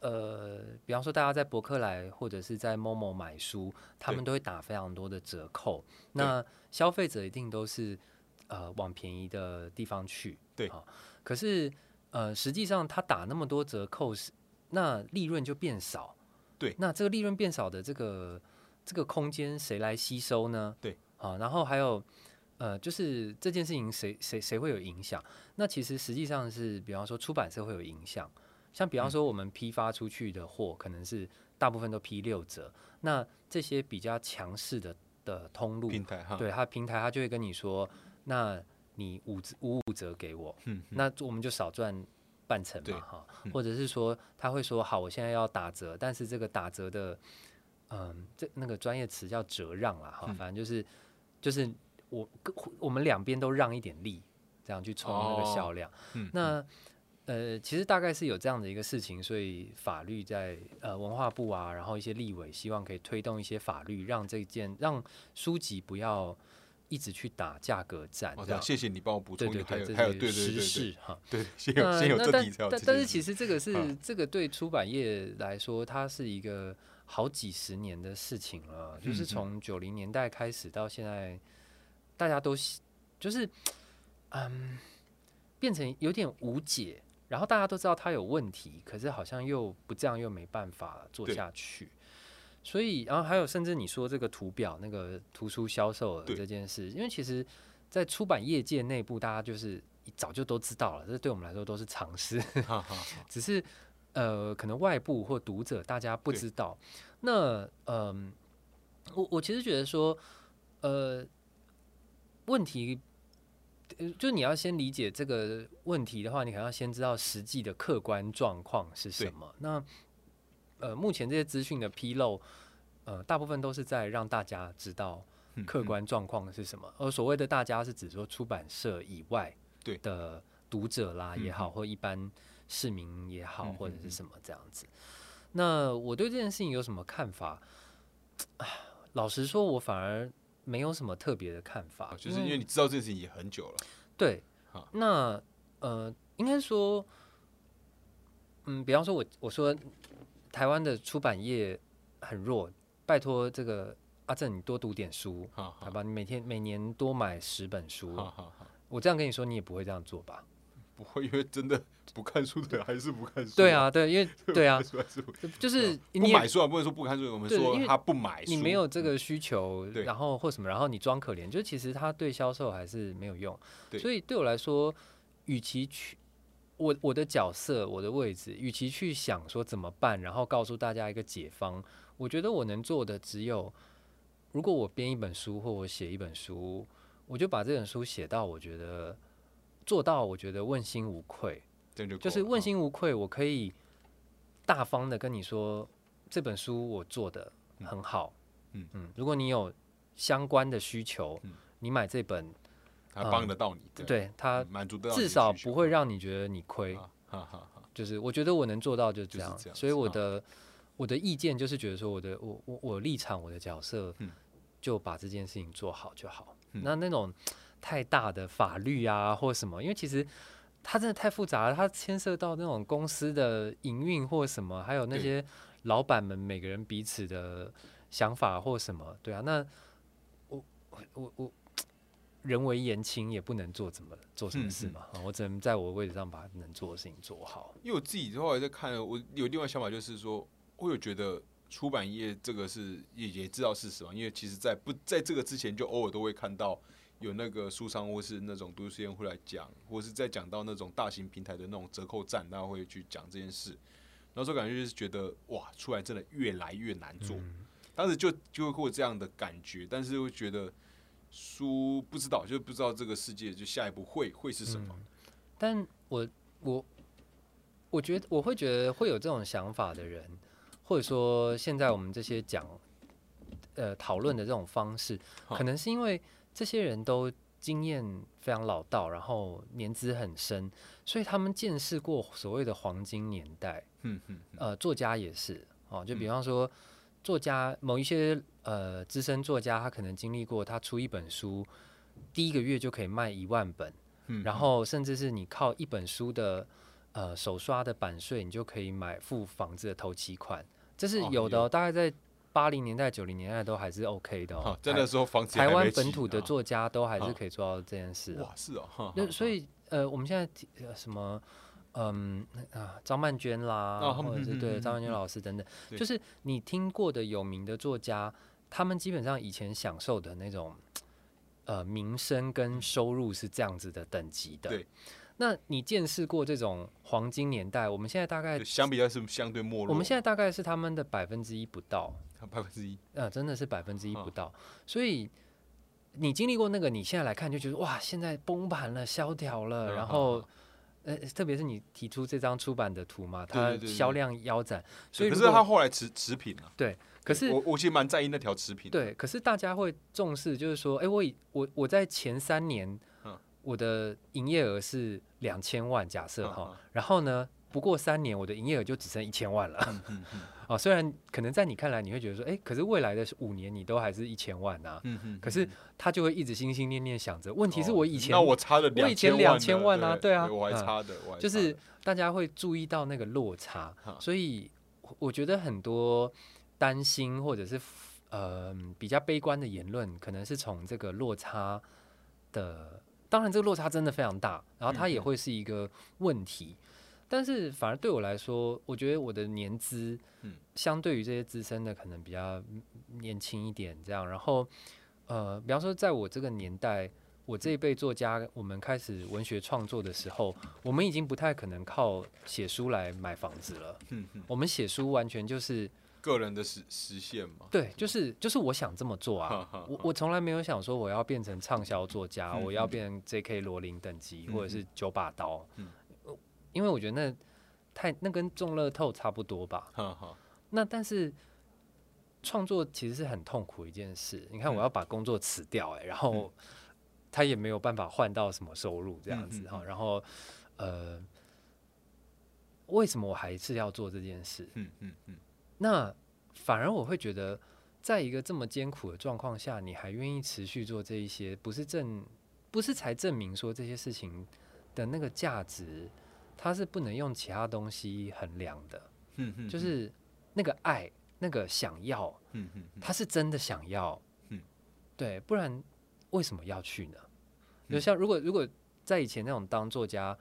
呃，比方说，大家在博客来或者是在某某买书，他们都会打非常多的折扣。那消费者一定都是呃往便宜的地方去。对啊，可是呃，实际上他打那么多折扣，是那利润就变少。对，那这个利润变少的这个这个空间谁来吸收呢？对啊，然后还有呃，就是这件事情谁谁谁会有影响？那其实实际上是，比方说出版社会有影响。像比方说，我们批发出去的货，可能是大部分都批六折。那这些比较强势的的通路平台，哈，对它平台，它就会跟你说，那你五五五折给我，嗯，那我们就少赚半成嘛，哈。或者是说，他会说，好，我现在要打折，但是这个打折的，嗯，这那个专业词叫折让啦，哈，反正就是就是我我们两边都让一点利，这样去冲那个销量，嗯，那。呃，其实大概是有这样的一个事情，所以法律在呃文化部啊，然后一些立委希望可以推动一些法律，让这件让书籍不要一直去打价格战。谢谢你帮我补充，对对对，还有对对对对，哈，对，<laughs> 先有先有这底但但是其实这个 <laughs> 是这个对出版业来说，它是一个好几十年的事情了，就是从九零年代开始到现在，大家都就是嗯变成有点无解。然后大家都知道他有问题，可是好像又不这样又没办法做下去，所以然后还有甚至你说这个图表那个图书销售额这件事，因为其实，在出版业界内部，大家就是早就都知道了，这对我们来说都是常识，<laughs> 只是呃可能外部或读者大家不知道。那嗯，我我其实觉得说呃问题。就你要先理解这个问题的话，你可能要先知道实际的客观状况是什么。那呃，目前这些资讯的披露，呃，大部分都是在让大家知道客观状况是什么。而所谓的大家，是指说出版社以外的读者啦也好，或一般市民也好，或者是什么这样子。那我对这件事情有什么看法？<sighs> 老实说，我反而。没有什么特别的看法，就是因为你知道这件事情也很久了。对，那呃，应该说，嗯，比方说，我我说台湾的出版业很弱，拜托这个阿正，你多读点书，好吧？你每天每年多买十本书，好好好。我这样跟你说，你也不会这样做吧？不会，因为真的。不看书的人还是不看书？对啊，对，因为 <laughs> 对啊，就是不买书啊，不能说不看书。我们说他不买，你没有这个需求，然后或什么，然后你装可怜，就其实他对销售还是没有用。所以对我来说，与其去我我的角色，我的位置，与其去想说怎么办，然后告诉大家一个解方，我觉得我能做的只有，如果我编一本书或我写一本书，我就把这本书写到我觉得做到，我觉得问心无愧。就是问心无愧，我可以大方的跟你说，这本书我做的很好。嗯嗯，如果你有相关的需求，你买这本，他帮得到你，对他满足得至少不会让你觉得你亏。就是我觉得我能做到就这样，所以我的我的意见就是觉得说，我的我我我立场我的角色，就把这件事情做好就好。那那种太大的法律啊或什么，因为其实。它真的太复杂了，它牵涉到那种公司的营运或什么，还有那些老板们每个人彼此的想法或什么，对啊，那我我我人为言轻，也不能做怎么做什么事嘛，我只能在我位置上把能做的事情做好。因为我自己后来在看，我有另外想法，就是说，我有觉得出版业这个是也也知道事实嘛，因为其实，在不在这个之前，就偶尔都会看到有那个书商或是那种读书人会来讲，或是在讲到那种大型平台的那种折扣战，大家会去讲这件事。那时候感觉就是觉得哇，出来真的越来越难做。当时就就会有这样的感觉，但是会觉得书不知道，就不知道这个世界就下一步会会是什么。但我我我觉得我会觉得会有这种想法的人。或者说，现在我们这些讲呃讨论的这种方式，可能是因为这些人都经验非常老道，然后年资很深，所以他们见识过所谓的黄金年代。嗯嗯。呃，作家也是哦，就比方说，作家某一些呃资深作家，他可能经历过，他出一本书，第一个月就可以卖一万本，然后甚至是你靠一本书的呃手刷的版税，你就可以买付房子的头期款。这是有的，大概在八零年代、九零年代都还是 OK 的哦。真的说，房子台湾本土的作家都还是可以做到这件事。哇，是哦。那所以呃，我们现在什么嗯啊张曼娟啦，或者是对张曼娟老师等等，就是你听过的有名的作家，他们基本上以前享受的那种呃名声跟收入是这样子的等级的。对。那你见识过这种黄金年代？我们现在大概相比较是相对没落。我们现在大概是他们的百分之一不到，百分之一，嗯，真的是百分之一不到。所以你经历过那个，你现在来看就觉得哇，现在崩盘了，萧条了。然后，呃，特别是你提出这张出版的图嘛，它销量腰斩。所以可是它后来持持平了。对，可是我我其实蛮在意那条持平。对，可是大家会重视，就是说，哎，我我我在前三年。嗯我的营业额是两千万，假设哈，然后呢，不过三年我的营业额就只剩一千万了。啊，<laughs> 虽然可能在你看来你会觉得说，哎，可是未来的五年你都还是一千万呐。嗯嗯。可是他就会一直心心念念想着，问题是我以前那我差了我以前两千万啊，对啊，我还差的，就是大家会注意到那个落差，所以我觉得很多担心或者是呃比较悲观的言论，可能是从这个落差的。当然，这个落差真的非常大，然后它也会是一个问题。但是，反而对我来说，我觉得我的年资，嗯，相对于这些资深的，可能比较年轻一点。这样，然后，呃，比方说，在我这个年代，我这一辈作家，我们开始文学创作的时候，我们已经不太可能靠写书来买房子了。嗯嗯，我们写书完全就是。个人的实实现嘛？对，就是就是我想这么做啊。我我从来没有想说我要变成畅销作家，我要变 J.K. 罗琳等级，或者是九把刀。嗯，因为我觉得那太那跟中乐透差不多吧。那但是创作其实是很痛苦一件事。你看，我要把工作辞掉，哎，然后他也没有办法换到什么收入这样子哈。然后呃，为什么我还是要做这件事？嗯嗯嗯。那反而我会觉得，在一个这么艰苦的状况下，你还愿意持续做这一些，不是证，不是才证明说这些事情的那个价值，它是不能用其他东西衡量的。嗯嗯，就是那个爱，那个想要，嗯嗯，他是真的想要，嗯，对，不然为什么要去呢？就像如果如果在以前那种当作家。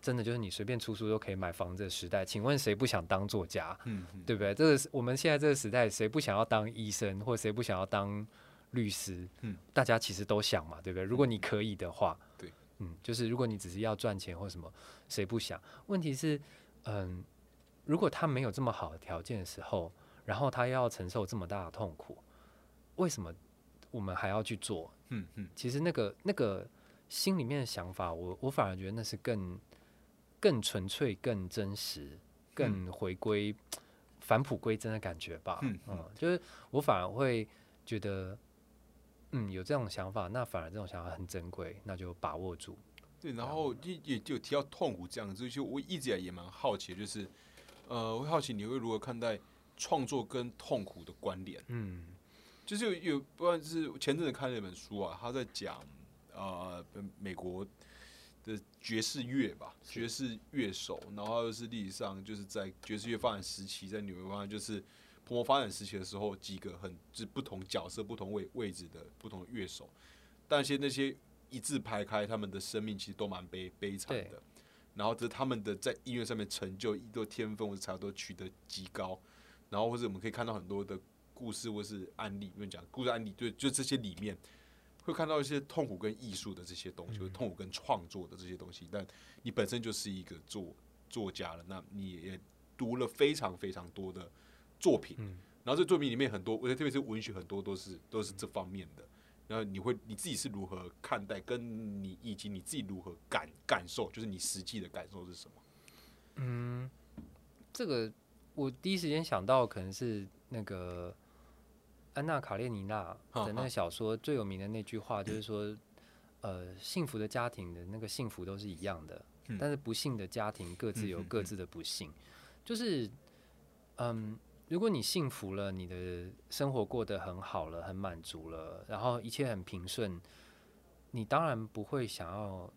真的就是你随便出书都可以买房子的时代，请问谁不想当作家？嗯，对不对？这个是我们现在这个时代，谁不想要当医生，或者谁不想要当律师？嗯，大家其实都想嘛，对不对？如果你可以的话，对，嗯，就是如果你只是要赚钱或什么，谁不想？问题是，嗯，如果他没有这么好的条件的时候，然后他要承受这么大的痛苦，为什么我们还要去做？嗯嗯，其实那个那个心里面的想法，我我反而觉得那是更。更纯粹、更真实、更回归 <tsk> 返璞归真的感觉吧。嗯嗯，就是我反而会觉得，嗯，有这种想法，那反而这种想法很珍贵，那就把握住。对，然后也也就提到痛苦这样子，就我一直也也蛮好奇，就是呃，我好奇你会如何看待创作跟痛苦的关联？嗯，就是有有，不管是前阵子看了一本书啊，他在讲呃，美国。的爵士乐吧，爵士乐手，然后又是历史上就是在爵士乐发展时期，在纽约发展就是蓬勃发展时期的时候，几个很就是不同角色、不同位位置的不同的乐手，但是那些一字排开，他们的生命其实都蛮悲悲惨的。然后，这他们的在音乐上面成就、一多天分或者才华都取得极高，然后或者我们可以看到很多的故事或是案例，因为讲故事案例，就就这些里面会看到一些痛苦跟艺术的这些东西，痛苦跟创作的这些东西。但你本身就是一个作作家了，那你也读了非常非常多的作品，然后这作品里面很多，我觉得特别是文学很多都是都是这方面的。然后你会你自己是如何看待，跟你以及你自己如何感感受，就是你实际的感受是什么？嗯，这个我第一时间想到可能是那个安娜卡列尼娜的那个小说最有名的那句话，就是说，呃，幸福的家庭的那个幸福都是一样的，但是不幸的家庭各自有各自的不幸，就是嗯。如果你幸福了，你的生活过得很好了，很满足了，然后一切很平顺，你当然不会想要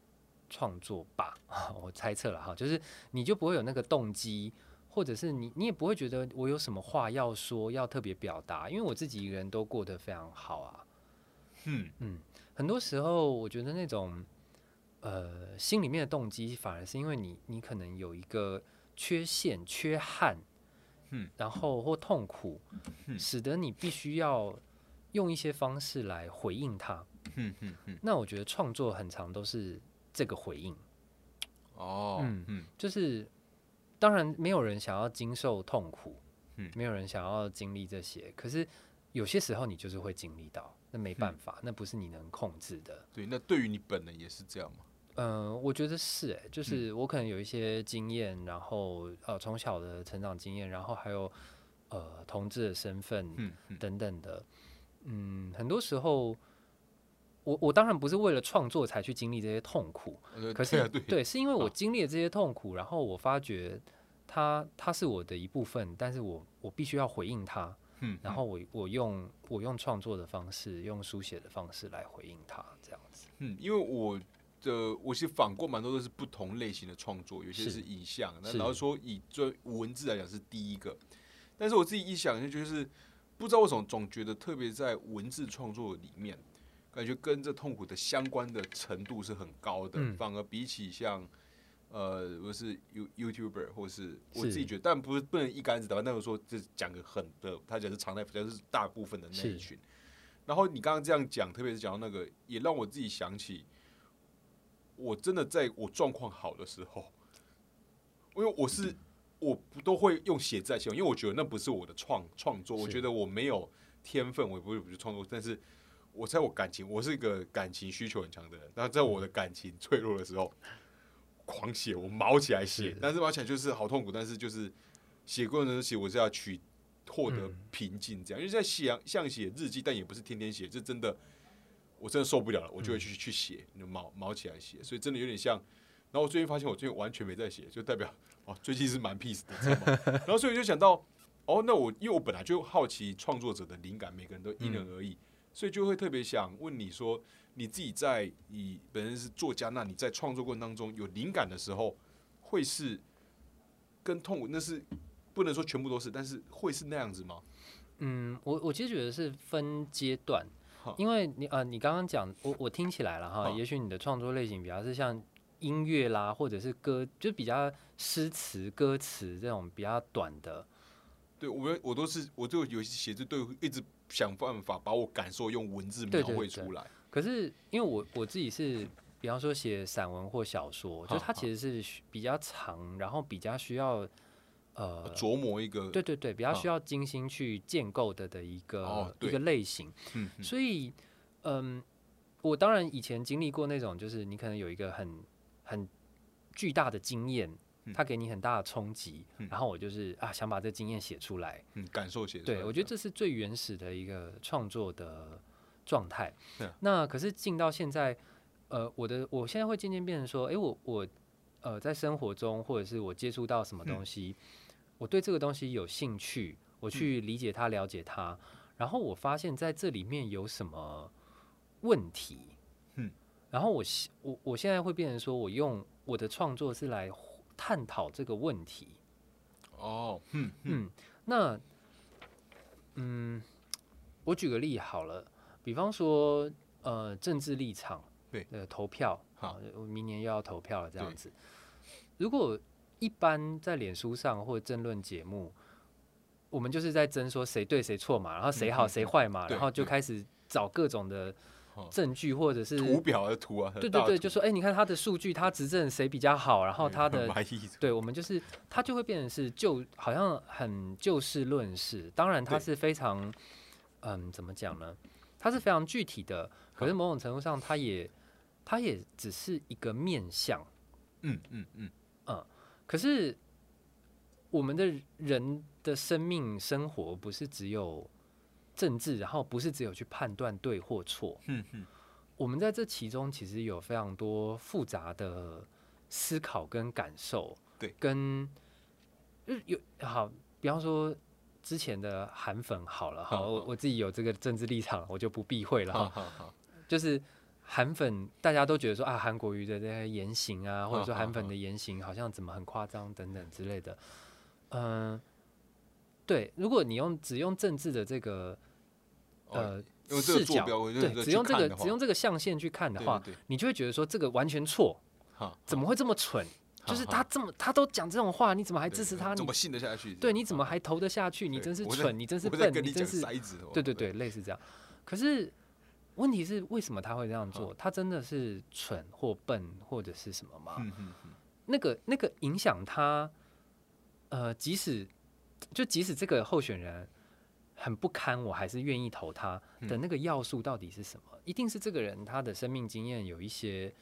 创作吧？<laughs> 我猜测了哈，就是你就不会有那个动机，或者是你你也不会觉得我有什么话要说，要特别表达，因为我自己一个人都过得非常好啊。嗯嗯，很多时候我觉得那种呃心里面的动机，反而是因为你你可能有一个缺陷、缺憾。嗯，然后或痛苦，使得你必须要用一些方式来回应它。嗯嗯嗯。那我觉得创作很长都是这个回应。哦，嗯嗯，就是当然没有人想要经受痛苦，嗯，没有人想要经历这些。可是有些时候你就是会经历到，那没办法，那不是你能控制的。对，那对于你本人也是这样吗？嗯，我觉得是哎，就是我可能有一些经验，然后呃，从小的成长经验，然后还有呃，同志的身份，嗯等等的，嗯，很多时候，我我当然不是为了创作才去经历这些痛苦，可是对，是因为我经历了这些痛苦，然后我发觉它它是我的一部分，但是我我必须要回应它，嗯，然后我我用我用创作的方式，用书写的方式来回应它，这样子，嗯，因为我。的我其实访过蛮多都是不同类型的创作，有些是影像，那然后说以最文字来讲是第一个，但是我自己一想就就是不知道为什么总觉得特别在文字创作里面，感觉跟这痛苦的相关的程度是很高的，反而比起像呃我是 You YouTuber 或是我自己觉得，但不是不能一竿子打翻，那个说这讲个很的，他讲是常态，讲是大部分的那一群。然后你刚刚这样讲，特别是讲到那个，也让我自己想起。我真的在我状况好的时候，因为我是我不都会用写字来形容，因为我觉得那不是我的创创作，我觉得我没有天分，我也不会不去创作。但是我在我感情，我是一个感情需求很强的人，那在我的感情脆弱的时候，狂写，我毛起来写，但是毛起来就是好痛苦，但是就是写过程中写，我是要取获得平静，这样，因为在写像写日记，但也不是天天写，这真的。我真的受不了了，我就会去去写，就毛毛起来写，所以真的有点像。然后我最近发现，我最近完全没在写，就代表哦，最近是蛮 peace 的，<laughs> 然后所以我就想到，哦，那我因为我本来就好奇创作者的灵感，每个人都因人而异，所以就会特别想问你说，你自己在以本身是作家，那你在创作过程当中有灵感的时候，会是跟痛苦那是不能说全部都是，但是会是那样子吗？嗯，我我其实觉得是分阶段。因为你呃，你刚刚讲我我听起来了哈，也许你的创作类型比较是像音乐啦，或者是歌，就比较诗词歌词这种比较短的。对，我我都是我就有写字，对一直想办法把我感受用文字描绘出来。可是因为我我自己是，比方说写散文或小说，就它其实是比较长，然后比较需要。呃，琢磨一个，对对对，比较需要精心去建构的的一个一个类型，嗯，所以，嗯，我当然以前经历过那种，就是你可能有一个很很巨大的经验，它给你很大的冲击，然后我就是啊，想把这经验写出来，嗯，感受写，对我觉得这是最原始的一个创作的状态。那可是进到现在，呃，我的我现在会渐渐变成说，哎，我我呃，在生活中或者是我接触到什么东西。我对这个东西有兴趣，我去理解它、了解它，然后我发现在这里面有什么问题，嗯，然后我我我现在会变成说，我用我的创作是来探讨这个问题。哦，嗯嗯，那嗯，我举个例好了，比方说呃，政治立场，对，呃，投票，好，明年又要投票了，这样子，如果。一般在脸书上或争论节目，我们就是在争说谁对谁错嘛，然后谁好谁坏嘛，然后就开始找各种的证据或者是图表的图啊，对对对，就说哎，你看他的数据，他执政谁比较好，然后他的对我们就是他就会变成是就好像很就事论事，当然他是非常嗯怎么讲呢？他是非常具体的，可是某种程度上，他也他也只是一个面相，嗯嗯嗯。嗯，可是。我们的人的生命生活不是只有政治，然后不是只有去判断对或错。嗯嗯，我们在这其中其实有非常多复杂的思考跟感受。对，跟有好，比方说之前的韩粉好了哈，我我自己有这个政治立场，我就不避讳了哈。就是韩粉大家都觉得说啊，韩国瑜的这些言行啊，或者说韩粉的言行好像怎么很夸张等等之类的。嗯，对，如果你用只用政治的这个呃视角，对，只用这个只用这个象限去看的话，你就会觉得说这个完全错，怎么会这么蠢？就是他这么他都讲这种话，你怎么还支持他？怎么信得下去？对，你怎么还投得下去？你真是蠢，你真是笨，你真是对对对，类似这样。可是问题是，为什么他会这样做？他真的是蠢或笨或者是什么吗？那个那个影响他。呃，即使就即使这个候选人很不堪，我还是愿意投他的那个要素到底是什么？一定是这个人他的生命经验有一些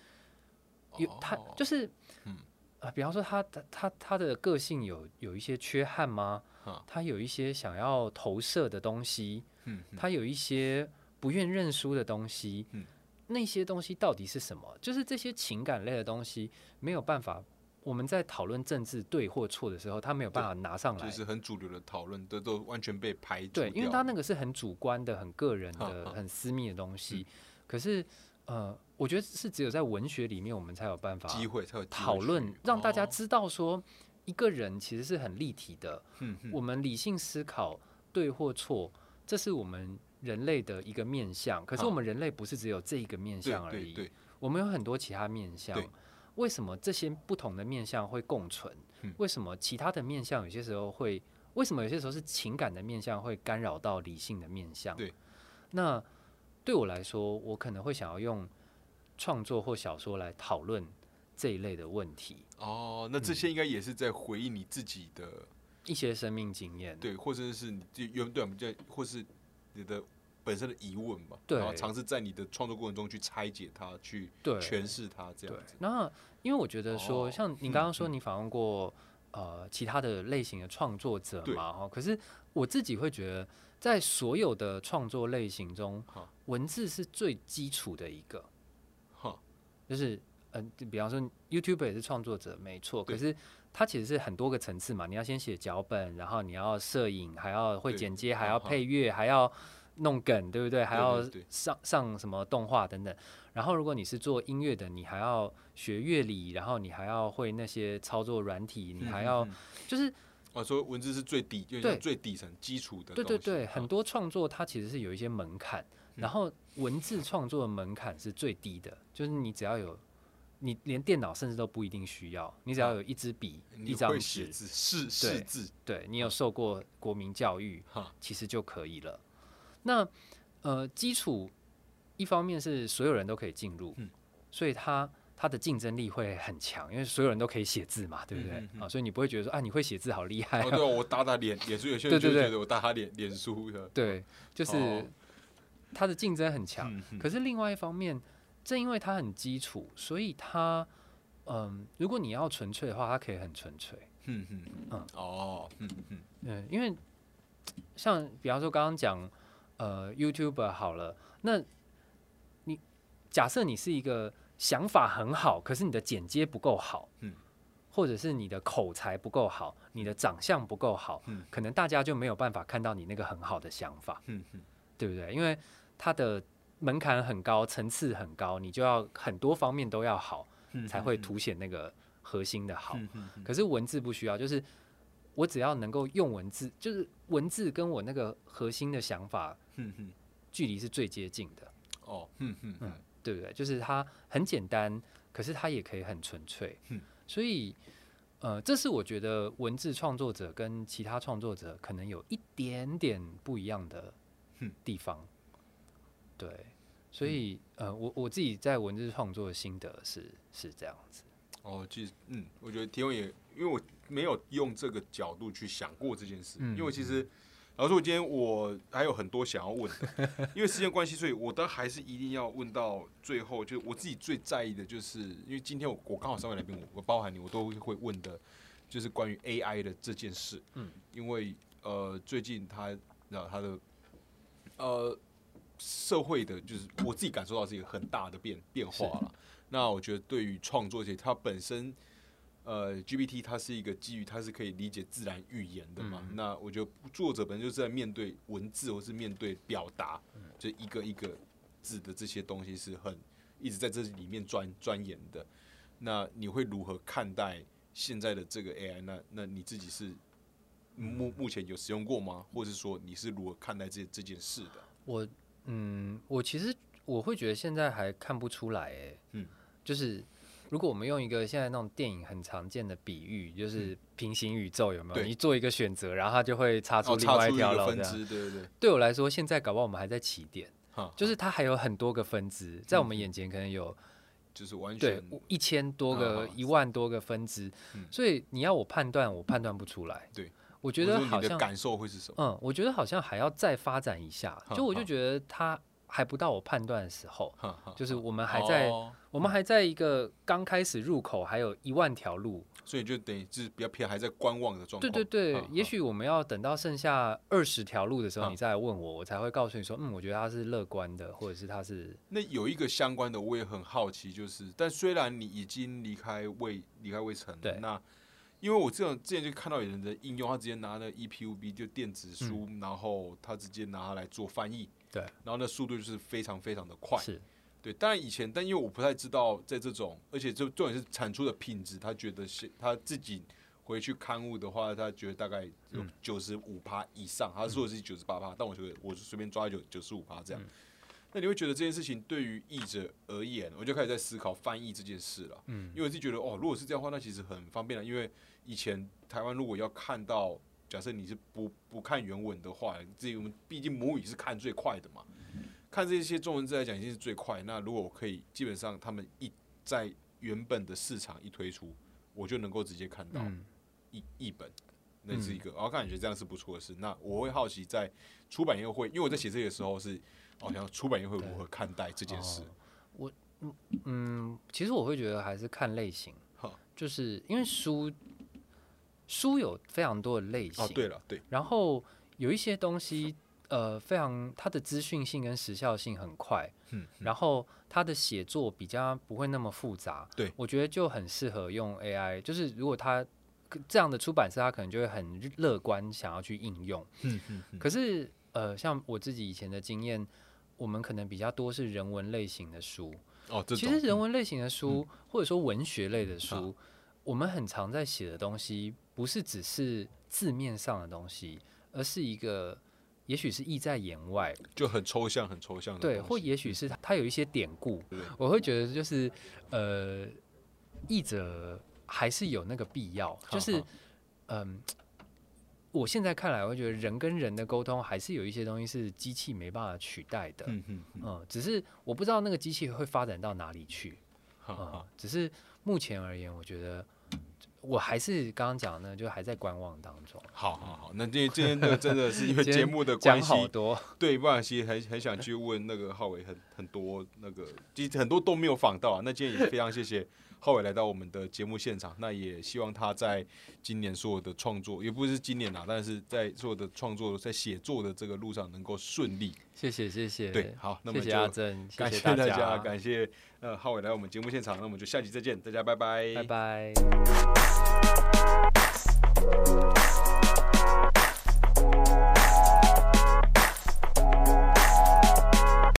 有他就是嗯啊，比方说他他他他的个性有有一些缺憾吗？他有一些想要投射的东西，嗯，他有一些不愿认输的东西，嗯，那些东西到底是什么？就是这些情感类的东西没有办法。我们在讨论政治对或错的时候，他没有办法拿上来，就是很主流的讨论都都完全被排除。对，因为他那个是很主观的、很个人的、很私密的东西。可是，呃，我觉得是只有在文学里面，我们才有办法机会才有讨论，让大家知道说一个人其实是很立体的。嗯，我们理性思考对或错，这是我们人类的一个面相。可是我们人类不是只有这一个面相而已，我们有很多其他面相。为什么这些不同的面相会共存？为什么其他的面相有些时候会？为什么有些时候是情感的面相会干扰到理性的面相？对，那对我来说，我可能会想要用创作或小说来讨论这一类的问题。哦，那这些应该也是在回应你自己的一些生命经验，对，或者是你原对我们叫，或是你的。本身的疑问吧，然后尝试在你的创作过程中去拆解它，去诠释它，这样子。那因为我觉得说，像你刚刚说你访问过呃其他的类型的创作者嘛，哈，可是我自己会觉得，在所有的创作类型中，文字是最基础的一个，哈，就是嗯，比方说 YouTube 也是创作者，没错，可是它其实是很多个层次嘛，你要先写脚本，然后你要摄影，还要会剪接，还要配乐，还要。弄梗对不对？还要上上什么动画等等。然后如果你是做音乐的，你还要学乐理，然后你还要会那些操作软体，你还要就是我说文字是最底，就是最底层基础的。对对对，很多创作它其实是有一些门槛，然后文字创作的门槛是最低的，就是你只要有，你连电脑甚至都不一定需要，你只要有一支笔、一张纸，是是字，对你有受过国民教育，其实就可以了。那呃，基础一方面是所有人都可以进入，所以它它的竞争力会很强，因为所有人都可以写字嘛，对不对啊？所以你不会觉得说啊，你会写字好厉害。对，我打打脸，脸书有些人就觉得我打他脸脸书的。对，就是它的竞争很强。可是另外一方面，正因为它很基础，所以它嗯，如果你要纯粹的话，它可以很纯粹。嗯嗯嗯哦嗯嗯嗯，因为像比方说刚刚讲。呃，YouTube 好了，那你假设你是一个想法很好，可是你的剪接不够好，嗯，或者是你的口才不够好，你的长相不够好，嗯，可能大家就没有办法看到你那个很好的想法，嗯嗯，对不对？因为它的门槛很高，层次很高，你就要很多方面都要好，才会凸显那个核心的好。可是文字不需要，就是我只要能够用文字，就是文字跟我那个核心的想法。距离是最接近的哦，嗯嗯嗯，对不对？就是它很简单，可是它也可以很纯粹。嗯，所以呃，这是我觉得文字创作者跟其他创作者可能有一点点不一样的地方。对，所以呃，我我自己在文字创作的心得是是这样子。哦，其实嗯，我觉得提问也，因为我没有用这个角度去想过这件事，因为其实。老师，我今天我还有很多想要问的，<laughs> 因为时间关系，所以我都还是一定要问到最后。就我自己最在意的就是，因为今天我我刚好三位来宾，我我包含你，我都会问的，就是关于 AI 的这件事。嗯，因为呃，最近他那他的呃社会的，就是我自己感受到是一个很大的变变化了。那我觉得对于创作这些，它本身。呃，GPT 它是一个基于它是可以理解自然语言的嘛？那我觉得作者本身就是在面对文字或是面对表达，就一个一个字的这些东西是很一直在这里面钻钻研的。那你会如何看待现在的这个 AI？那那你自己是目目前有使用过吗？或者说你是如何看待这这件事的？我嗯，我其实我会觉得现在还看不出来，哎，嗯，就是。如果我们用一个现在那种电影很常见的比喻，就是平行宇宙，有没有？你做一个选择，然后它就会插出另外一条路。分支，对对对。对我来说，现在搞不好我们还在起点，就是它还有很多个分支，在我们眼前可能有，就是完全一千多个、一万多个分支。所以你要我判断，我判断不出来。对，我觉得好像感受会是什么？嗯，我觉得好像还要再发展一下。就我就觉得他。还不到我判断的时候，就是我们还在，我们还在一个刚开始入口，还有一万条路，所以就等于是比较偏还在观望的状态。对对对，也许我们要等到剩下二十条路的时候，你再来问我，我才会告诉你说，嗯，我觉得他是乐观的，或者是他是。那有一个相关的，我也很好奇，就是，但虽然你已经离开未离开未成，对，那因为我这种之前就看到有人的应用，他直接拿那 EPUB 就电子书，然后他直接拿它来做翻译。对，然后那速度就是非常非常的快，是对。当然以前，但因为我不太知道，在这种，而且就重点是产出的品质，他觉得是他自己回去刊物的话，他觉得大概有九十五趴以上，他说的是九十八趴，但我觉得我是随便抓九九十五趴这样。那你会觉得这件事情对于译者而言，我就开始在思考翻译这件事了。嗯，因为我是觉得哦，如果是这样的话，那其实很方便了。因为以前台湾如果要看到。假设你是不不看原文的话，这我们毕竟母语是看最快的嘛，看这些中文字来讲已经是最快。那如果我可以，基本上他们一在原本的市场一推出，我就能够直接看到译译本，那是一个，我感觉这样是不错的事。那我会好奇在出版业会，因为我在写这个时候是，好像出版业会如何看待这件事？我嗯嗯，其实我会觉得还是看类型，就是因为书。书有非常多的类型，哦，对了，对，然后有一些东西，呃，非常它的资讯性跟时效性很快，嗯，然后它的写作比较不会那么复杂，对，我觉得就很适合用 AI，就是如果它这样的出版社，他可能就会很乐观想要去应用，嗯嗯，可是呃，像我自己以前的经验，我们可能比较多是人文类型的书，哦，其实人文类型的书或者说文学类的书。我们很常在写的东西，不是只是字面上的东西，而是一个，也许是意在言外，就很抽象、很抽象的。对，或也许是它有一些典故。我会觉得就是，呃，译者还是有那个必要。就是，嗯，我现在看来，我觉得人跟人的沟通，还是有一些东西是机器没办法取代的。嗯嗯嗯。只是我不知道那个机器会发展到哪里去。<laughs> 啊，只是目前而言，我觉得。我还是刚刚讲呢，就还在观望当中。好好好，那今今天的真的是因为 <laughs> 节目的关系，多对，不然其实很很想去问那个浩伟很很多那个，其实很多都没有访到啊。那今天也非常谢谢。浩伟来到我们的节目现场，那也希望他在今年所有的创作，也不是今年啊，但是在所有的创作、在写作的这个路上能够顺利。谢谢，谢谢，对，好，那么就阿珍，感谢大家，感谢呃浩伟来我们节目现场，那我们就下期再见，大家拜拜，拜拜。